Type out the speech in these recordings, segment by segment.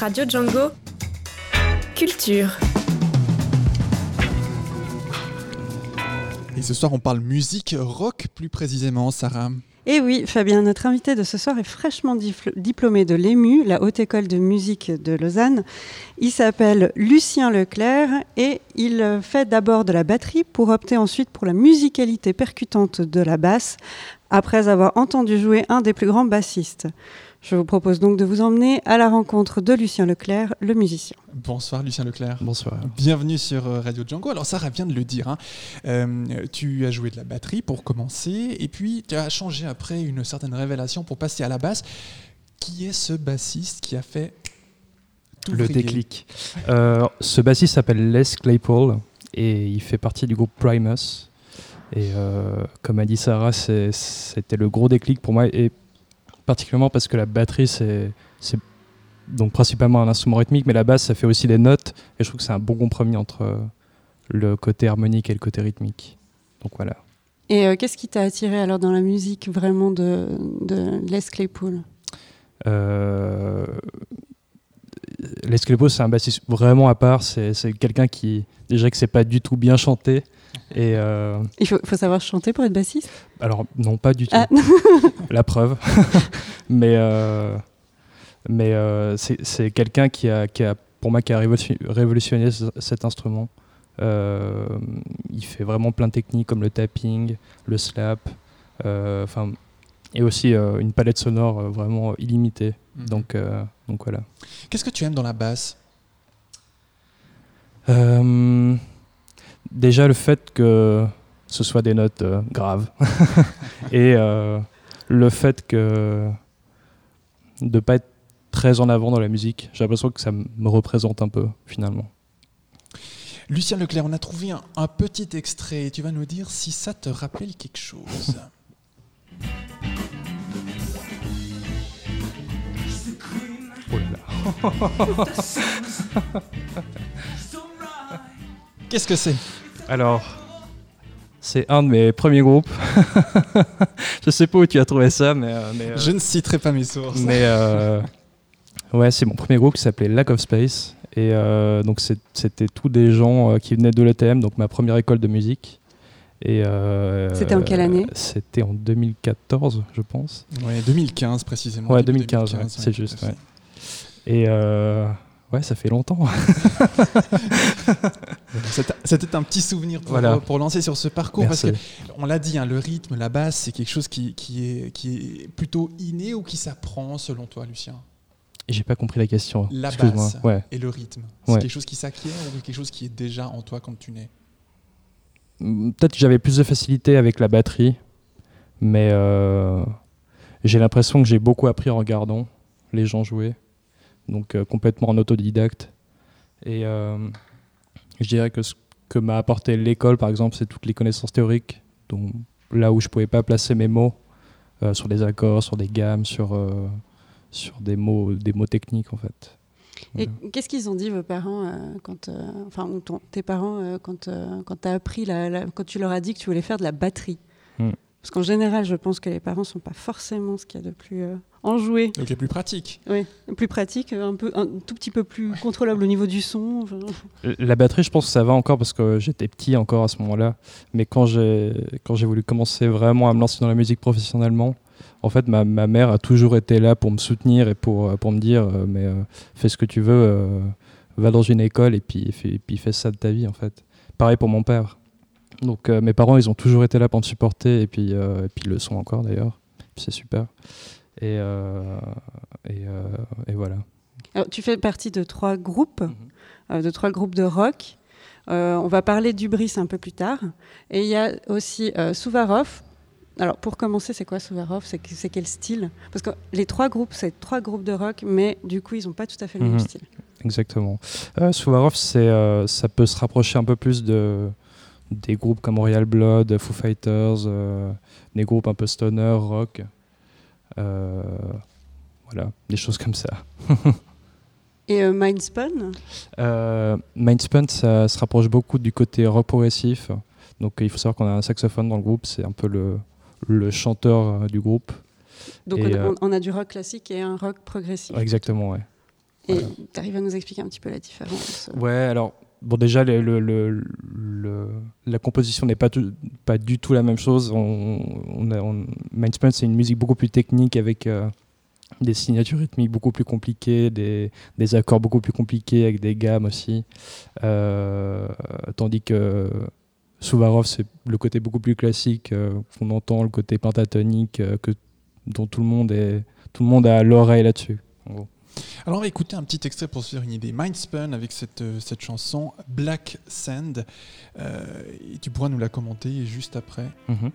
Radio Django. Culture. Et ce soir, on parle musique rock plus précisément, Sarah. Et oui, Fabien, notre invité de ce soir est fraîchement diplômé de l'EMU, la Haute École de Musique de Lausanne. Il s'appelle Lucien Leclerc et il fait d'abord de la batterie pour opter ensuite pour la musicalité percutante de la basse, après avoir entendu jouer un des plus grands bassistes. Je vous propose donc de vous emmener à la rencontre de Lucien Leclerc, le musicien. Bonsoir Lucien Leclerc. Bonsoir. Bienvenue sur euh, Radio Django. Alors Sarah vient de le dire, hein. euh, tu as joué de la batterie pour commencer et puis tu as changé après une certaine révélation pour passer à la basse. Qui est ce bassiste qui a fait tout le déclic euh, Ce bassiste s'appelle Les Claypool et il fait partie du groupe Primus. Et comme a dit Sarah, c'était le gros déclic pour moi et particulièrement parce que la batterie, c'est donc principalement un instrument rythmique, mais la basse, ça fait aussi des notes. Et je trouve que c'est un bon compromis entre euh, le côté harmonique et le côté rythmique. Donc voilà. Et euh, qu'est-ce qui t'a attiré alors dans la musique vraiment de, de Les Claypool? Euh, Les Claypool, c'est un bassiste vraiment à part. C'est quelqu'un qui, déjà que c'est pas du tout bien chanté, et euh, Il faut, savoir chanter pour être bassiste? Alors, non, pas du tout. Ah. La preuve. mais euh, mais euh, c'est quelqu'un qui a, qui a, pour moi, qui a révolutionné cet instrument. il fait vraiment plein de techniques comme le tapping, le slap, enfin et aussi une palette sonore vraiment illimitée. Mhm. Donc, donc voilà. Qu'est-ce que tu aimes dans la basse? Déjà le fait que ce soit des notes euh, graves et euh, le fait que de pas être très en avant dans la musique, j'ai l'impression que ça me représente un peu finalement. Lucien Leclerc, on a trouvé un, petit extrait. Tu vas nous dire si ça te rappelle quelque chose. oh là là. Qu'est-ce que c'est? Alors, c'est un de mes premiers groupes. je sais pas où tu as trouvé ça, mais. Euh, euh, je ne citerai pas mes sources. Mais euh, ouais, c'est mon premier groupe qui s'appelait Lack of Space. Et donc, c'était tous des gens qui venaient de l'ETM, donc ma première école de musique. c'était en quelle année? C'était en 2014, je pense. Ouais, 2015 précisément. Ouais, 2015, c'est juste. Et Ouais, ça fait longtemps. C'était un petit souvenir pour, pour, lancer sur ce parcours. Parce que, on l'a dit, hein, le rythme, la basse, c'est quelque chose qui, qui, est, qui est plutôt inné ou qui s'apprend selon toi, Lucien? J'ai pas compris la question. La basse et le rythme. C'est quelque chose qui s'acquiert ou quelque chose qui est déjà en toi quand tu nais? Mm, Peut-être que j'avais plus de facilité avec la batterie, mais euh, j'ai l'impression que j'ai beaucoup appris en regardant les gens jouer donc euh, complètement en autodidacte. Et euh, je dirais que ce que m'a apporté l'école, par exemple, c'est toutes les connaissances théoriques, donc là où je pouvais pas placer mes mots euh, sur des accords, sur des gammes, sur, sur des, mots, des mots techniques en fait. Et qu'est-ce qu'ils ont dit vos parents quand, enfin tes parents quand, quand tu as appris la, quand tu leur as dit que tu voulais faire de la batterie? Hmm. Parce qu'en général, je pense que les parents sont pas forcément ce qu'il y a de plus enjoué. Donc les plus pratique. Oui, plus pratique, un, peu, un tout petit peu plus contrôlable au niveau du son. La batterie, je pense que ça va encore parce que j'étais petit encore à ce moment-là. Mais quand j'ai, quand j'ai voulu commencer vraiment à me lancer dans la musique professionnellement, en fait, ma, ma mère a toujours été là pour me soutenir et pour, pour me dire euh, mais euh, fais ce que tu veux, euh, va dans une école et puis, et puis fais ça de ta vie en fait. Pareil pour mon père. Donc mes parents, ils ont toujours été là pour me supporter et puis, et puis ils le sont encore d'ailleurs. C'est super. Et, euh, euh, et, voilà. Alors, tu fais partie de trois groupes, mhm. euh, de trois groupes de rock. on va parler du Brice un peu plus tard. Et il y a aussi Souvarov. Alors, pour commencer, c'est quoi Souvarov C'est quel style? Parce que les trois groupes, c'est trois groupes de rock, mais du coup, ils n'ont pas tout à fait le même mhm. style. Exactement. Souvarov, ça peut se rapprocher un peu plus de, des groupes comme Royal Blood, Foo Fighters, des groupes un peu stoner, rock. Euh, voilà, des choses comme ça. Et euh, Mindspun? Euh, Mindspun, ça se rapproche beaucoup du côté rock progressif. Donc il faut savoir qu'on a un saxophone dans le groupe, c'est un peu le, le chanteur du groupe. Donc on, a, du rock classique et un rock progressif. Exactement, ouais. Et tu arrives à nous expliquer un petit peu la différence? Ouais, alors Bon, déjà, le, le, le, la composition n'est pas, pas du tout la même chose. On, on, c'est une musique beaucoup plus technique avec euh, des signatures rythmiques beaucoup plus compliquées, des, des, accords beaucoup plus compliqués avec des gammes aussi. Euh, tandis que Souvarov, c'est le côté beaucoup plus classique euh, qu'on entend, le côté pentatonique que, dont tout le monde, est, tout le monde a l'oreille là-dessus. Alors on va écouter un petit extrait pour se faire une idée. Mindspun avec cette, euh, cette chanson Black Sand. Euh, et tu pourras nous la commenter juste après. Mhm.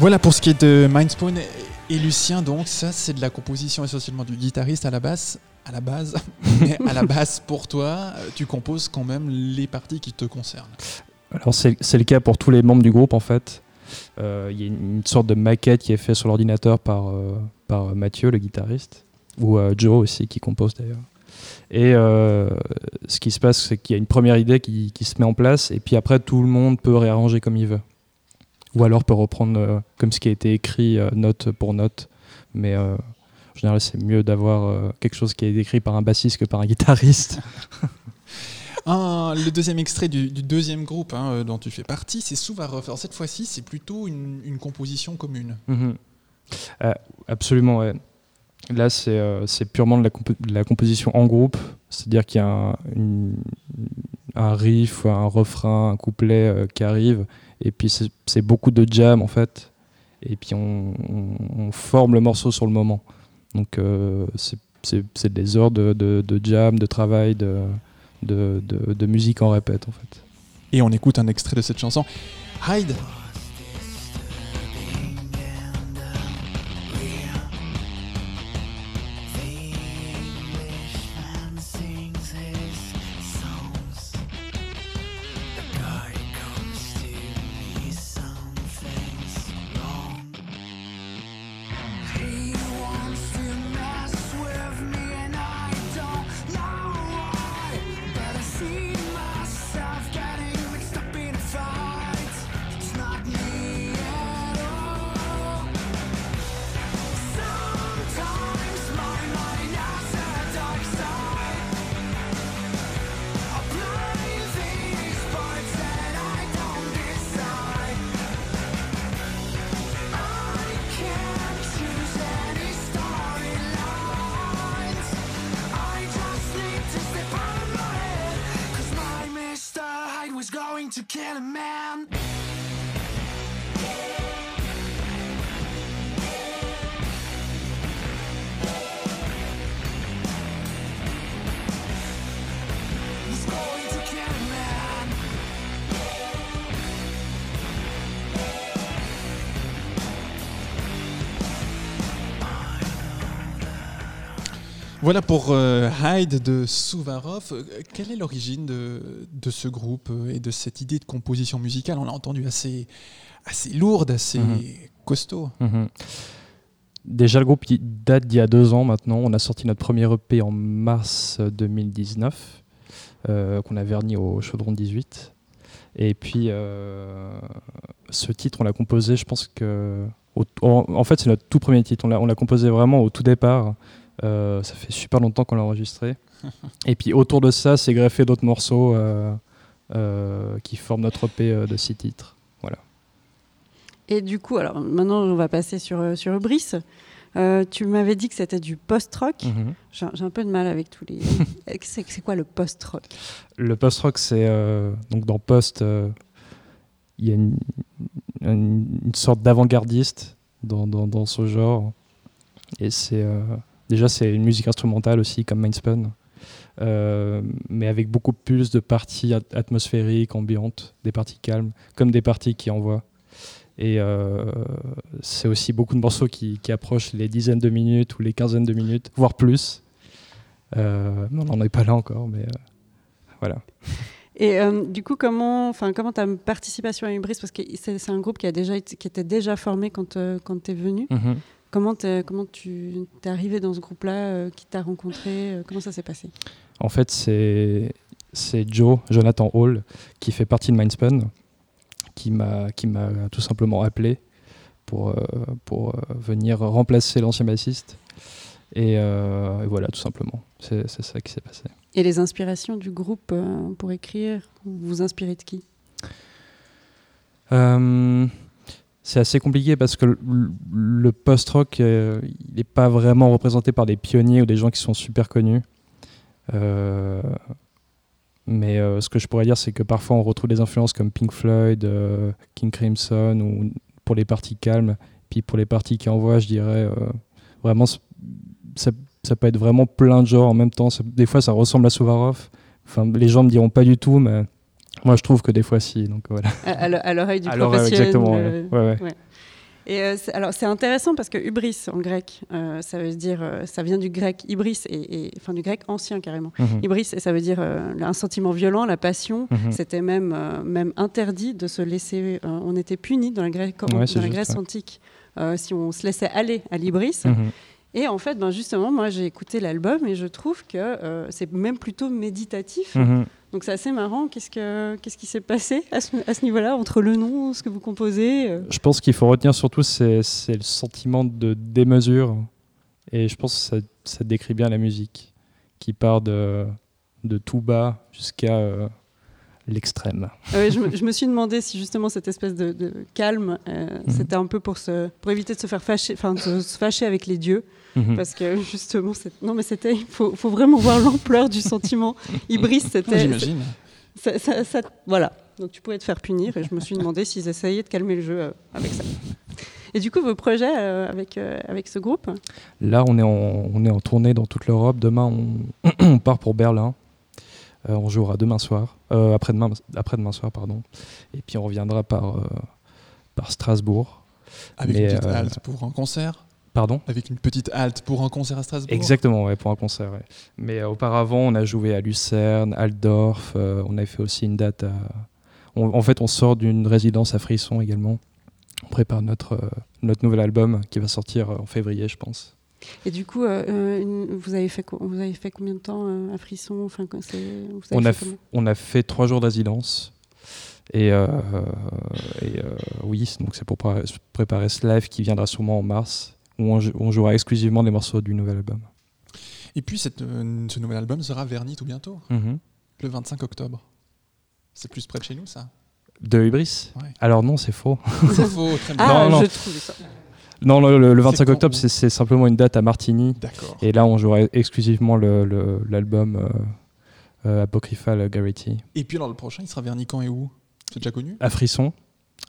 Voilà pour ce qui est de Mindspawn et Lucien. Donc ça, c'est de la composition essentiellement du guitariste à la basse, à la base. Mais à la basse, pour toi, tu composes quand même les parties qui te concernent. Alors c'est le cas pour tous les membres du groupe en fait. Euh, il y a une, sorte de maquette qui est faite sur l'ordinateur par, euh, par Mathieu, le guitariste, ou euh, Joe aussi qui compose d'ailleurs. Et ce qui se passe, c'est qu'il y a une première idée qui, qui, se met en place, et puis après tout le monde peut réarranger comme il veut ou alors peut reprendre euh, comme ce qui a été écrit euh, note pour note. Mais euh, en général, c'est mieux d'avoir quelque chose qui est écrit par un bassiste que par un guitariste. le deuxième extrait du, deuxième groupe hein, dont tu fais partie, c'est Souvarov. Alors cette fois-ci, c'est plutôt une, composition commune. Mhm. absolument, ouais. Là, c'est purement de la, la, composition en groupe, c'est-à-dire qu'il y a un, un, riff, un refrain, un couplet qui arrive, et puis c'est beaucoup de jam en fait. Et puis on, forme le morceau sur le moment. Donc euh, c'est des heures de, jam, de travail, de, de, musique en répète en fait. Et on écoute un extrait de cette chanson. Hide Voilà pour euh, Hyde de Souvarov. Euh, quelle est l'origine de, ce groupe euh, et de cette idée de composition musicale? On l'a entendu assez, assez lourde, assez mhm. costaud. Mhm. Déjà, le groupe date d'il y a deux ans maintenant. On a sorti notre premier EP en mars 2019, qu'on a verni au Chaudron 18. Et puis, ce titre, on l'a composé, je pense que en, fait, c'est notre tout premier titre. On l'a composé vraiment au tout départ. Ça fait super longtemps qu'on l'a enregistré. Et puis autour de ça, c'est greffé d'autres morceaux qui forment notre EP de six titres. Voilà. Et du coup, alors maintenant, on va passer sur, sur Brice. Euh, tu m'avais dit que c'était du post-rock. Mhm. J'ai un peu de mal avec tous les. c'est quoi le post-rock? Le post-rock, c'est euh, donc dans post, euh, il y a une, sorte d'avant-gardiste dans, dans, ce genre. Et c'est déjà c'est une musique instrumentale aussi comme Mindspun, mais avec beaucoup plus de parties atmosphériques, ambiantes, des parties calmes, comme des parties qui envoient. Et euh, c'est aussi beaucoup de morceaux qui, approchent les dizaines de minutes ou les quinzaines de minutes, voire plus. Euh, on n'en est pas là encore, mais euh, voilà. Et du coup, comment, enfin, comment ta participation à Ubris, parce que c'est un groupe qui a déjà qui était déjà formé quand quand tu es venu. Mm-hmm. Comment, comment tu es arrivé dans ce groupe-là Qui t'a rencontré Comment ça s'est passé? En fait, c'est Joe, Jonathan Hall, qui fait partie de Mindspun qui m'a tout simplement appelé pour euh, pour euh, venir remplacer l'ancien bassiste. Euh, et, voilà, tout simplement. C'est ça qui s'est passé. Et les inspirations du groupe pour écrire, vous vous inspirez de qui? C'est assez compliqué parce que le, post-rock, il n'est pas vraiment représenté par des pionniers ou des gens qui sont super connus. Mais euh, ce que je pourrais dire, c'est que parfois on retrouve des influences comme Pink Floyd, euh, King Crimson, ou pour les parties calmes. Puis pour les parties qui envoient, je dirais euh, vraiment, ça, peut être vraiment plein de genres en même temps. des fois, ça ressemble à Suvarov. Enfin, les gens me diront pas du tout, mais moi je trouve que des fois si. Donc voilà. À, l'oreille du professionnel. exactement. Ouais, ouais. Et euh, alors c'est intéressant parce que hubris en grec, euh, ça veut dire, euh, ça vient du grec ibris et, enfin du grec ancien carrément. Mm Ibris et ça veut dire un sentiment violent, la passion. Mhm. C'était même même interdit de se laisser. on était puni dans la, Grèce, dans la Grèce antique si on se laissait aller à l'ibris. Mhm. Et en fait, ben justement, moi j'ai écouté l'album et je trouve que c'est même plutôt méditatif. Mhm. Donc c'est assez marrant. Qu'est-ce, que, qu'est-ce qui s'est passé à ce, niveau-là, entre le nom, ce que vous composez euh Je pense qu'il faut retenir surtout, c'est, c'est le sentiment de démesure. Et je pense que ça, ça décrit bien la musique, qui part de, de tout bas jusqu'à euh, l'extrême. Ah je, me, suis demandé si justement cette espèce de, calme, euh, mhm. c'était un peu pour, se, pour éviter de se faire fâcher, enfin de se fâcher avec les dieux. Mhm. Parce que justement, non mais c'était, il faut, faut, vraiment voir l'ampleur du sentiment. Ibris, c'était. J'imagine. voilà. Donc tu pouvais te faire punir et je me suis demandé s'ils essayaient de calmer le jeu euh, avec ça. Et du coup, vos projets euh, avec, euh, avec ce groupe? Là, on est, en, on est en tournée dans toute l'Europe. Demain, on, on, part pour Berlin. on jouera demain soir, après-demain, après-demain soir, pardon. Et puis on reviendra par, par Strasbourg. Avec une petite halte pour un concert? Pardon Avec une petite halte pour un concert à Strasbourg Exactement, ouais, pour un concert. Mais euh, auparavant, on a joué à Lucerne, Altdorf, euh, on avait fait aussi une date à. en fait, on sort d'une résidence à Frisson également. On prépare notre, euh, notre nouvel album qui va sortir en février, je pense. Et du coup, vous, avez fait, vous avez fait combien de temps à Frisson? Enfin, on, a on a fait trois jours de Et, et oui, donc c'est pour préparer ce live qui viendra sûrement en mars où on, jouera exclusivement des morceaux du nouvel album. Et puis cette, euh, ce nouvel album sera verni tout bientôt, mhm. le 25 octobre. C'est plus près de chez nous, ça? De Hubris? Alors non, c'est faux. C'est faux, très bien. Ah, non, je ça. Non, le, 25 octobre, c'est simplement une date à Martigny. D'accord. Et là, on jouera exclusivement l'album le, euh, euh, Apocryphal Garrity. Et puis alors le prochain, il sera verni quand et où? C'est déjà connu? À Frisson.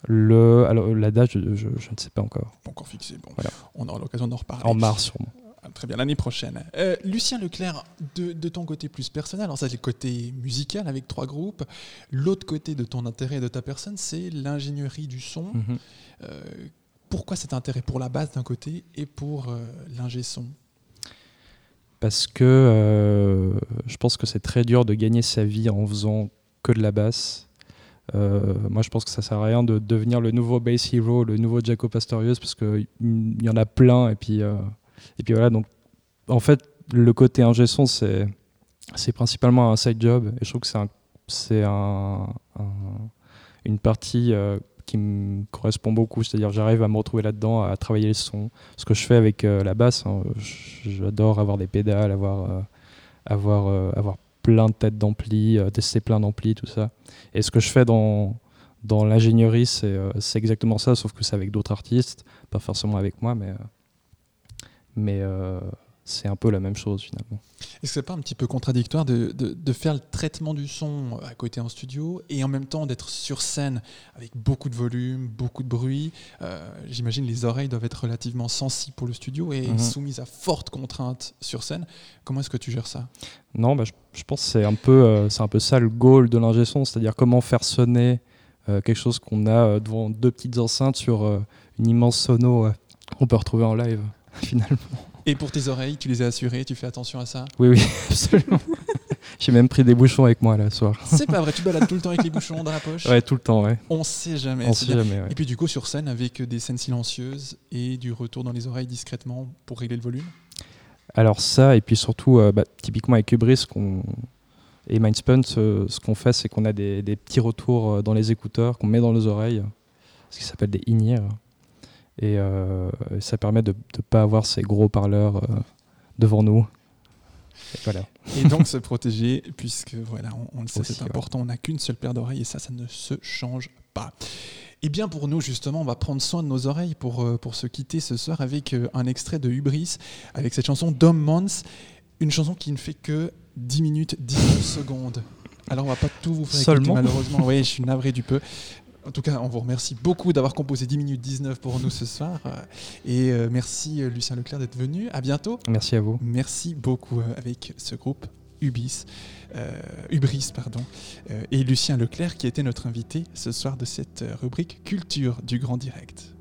Le, alors, la date, je, je, ne sais pas encore. Pas encore fixé. Bon, on aura l'occasion d'en reparler. En mars, sûrement. Ah, très bien, l'année prochaine. Euh, Lucien Leclerc, de, de, ton côté plus personnel, alors ça c'est le côté musical avec trois groupes. L'autre côté de ton intérêt et de ta personne, c'est l'ingénierie du son. Mhm. Euh, pourquoi cet intérêt pour la basse d'un côté et pour euh, l'ingé son? Parce que je pense que c'est très dur de gagner sa vie en faisant que de la basse. Euh, moi, je pense que ça sert à rien de devenir le nouveau bass hero, le nouveau Jaco Pastorius, parce qu'il y en a plein. Et puis, euh, et puis voilà. Donc, en fait, le côté ingé son, c'est c'est principalement un side job. Et je trouve que c'est c'est un, une partie euh, qui me correspond beaucoup. C'est-à-dire, j'arrive à me retrouver là-dedans, à travailler les sons. Ce que je fais avec la basse, hein, j'adore avoir des pédales, avoir, avoir, avoir plein de têtes d'ampli, tester plein d'ampli, tout ça. Et ce que je fais dans, dans l'ingénierie, c'est exactement ça, sauf que c'est avec d'autres artistes, pas forcément avec moi, mais. mais c'est un peu la même chose finalement. Est-ce que c'est pas un petit peu contradictoire de, de, faire le traitement du son à côté en studio et en même temps d'être sur scène avec beaucoup de volume, beaucoup de bruit? Euh, J'imagine les oreilles doivent être relativement sensibles pour le studio et mhm. soumises à fortes contraintes sur scène. Comment est-ce que tu gères ça? Non, bah, je, pense que c'est un, peu, euh, c'est un peu ça le goal de l'ingé son, c'est-à-dire comment faire sonner euh, quelque chose qu'on a devant deux petites enceintes sur une immense sono qu'on peut retrouver en live finalement. Et pour tes oreilles, tu les as assurées, tu fais attention à ça? Oui, oui, absolument. J'ai même pris des bouchons avec moi là, ce soir. C'est pas vrai, tu balades tout le temps avec les bouchons dans la poche? Ouais, tout le temps, ouais. On sait jamais. On sait jamais, Et puis du coup, sur scène, avec des scènes silencieuses et du retour dans les oreilles discrètement pour régler le volume? Alors ça, et puis surtout, euh, bah, typiquement avec Hubris et Mindspun, ce, qu'on fait, c'est qu'on a des, petits retours euh, dans les écouteurs qu'on met dans les oreilles, ce qui s'appelle des in et euh, ça permet de ne pas avoir ces gros parleurs euh, devant nous. Et, voilà. et donc se protéger, puisque voilà, on, le sait, c'est important, on n'a qu'une seule paire d'oreilles et ça, ça ne se change pas. Et eh bien pour nous, justement, on va prendre soin de nos oreilles pour, euh, pour se quitter ce soir avec un extrait de Hubris, avec cette chanson Dom Mons, une chanson qui ne fait que 10 minutes 19 secondes. Alors on va pas tout vous faire Seulement écouter, malheureusement. Oui, je suis navré du peu. En tout cas, on vous remercie beaucoup d'avoir composé 10 minutes 19 pour nous ce soir. Et euh, merci euh, Lucien Leclerc d'être venu. À bientôt. Merci à vous. Merci beaucoup euh, avec ce groupe Ubis, Ubris pardon, et Lucien Leclerc qui était notre invité ce soir de cette rubrique Culture du Grand Direct.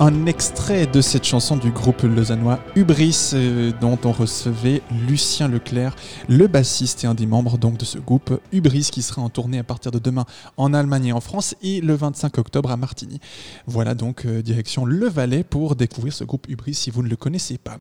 Un extrait de cette chanson du groupe lausannois Hubris, euh, dont on recevait Lucien Leclerc, le bassiste et un des membres donc de ce groupe Hubris, qui sera en tournée à partir de demain en Allemagne et en France et le 25 octobre à Martigny. Voilà donc euh, direction Le Valais pour découvrir ce groupe Hubris si vous ne le connaissez pas.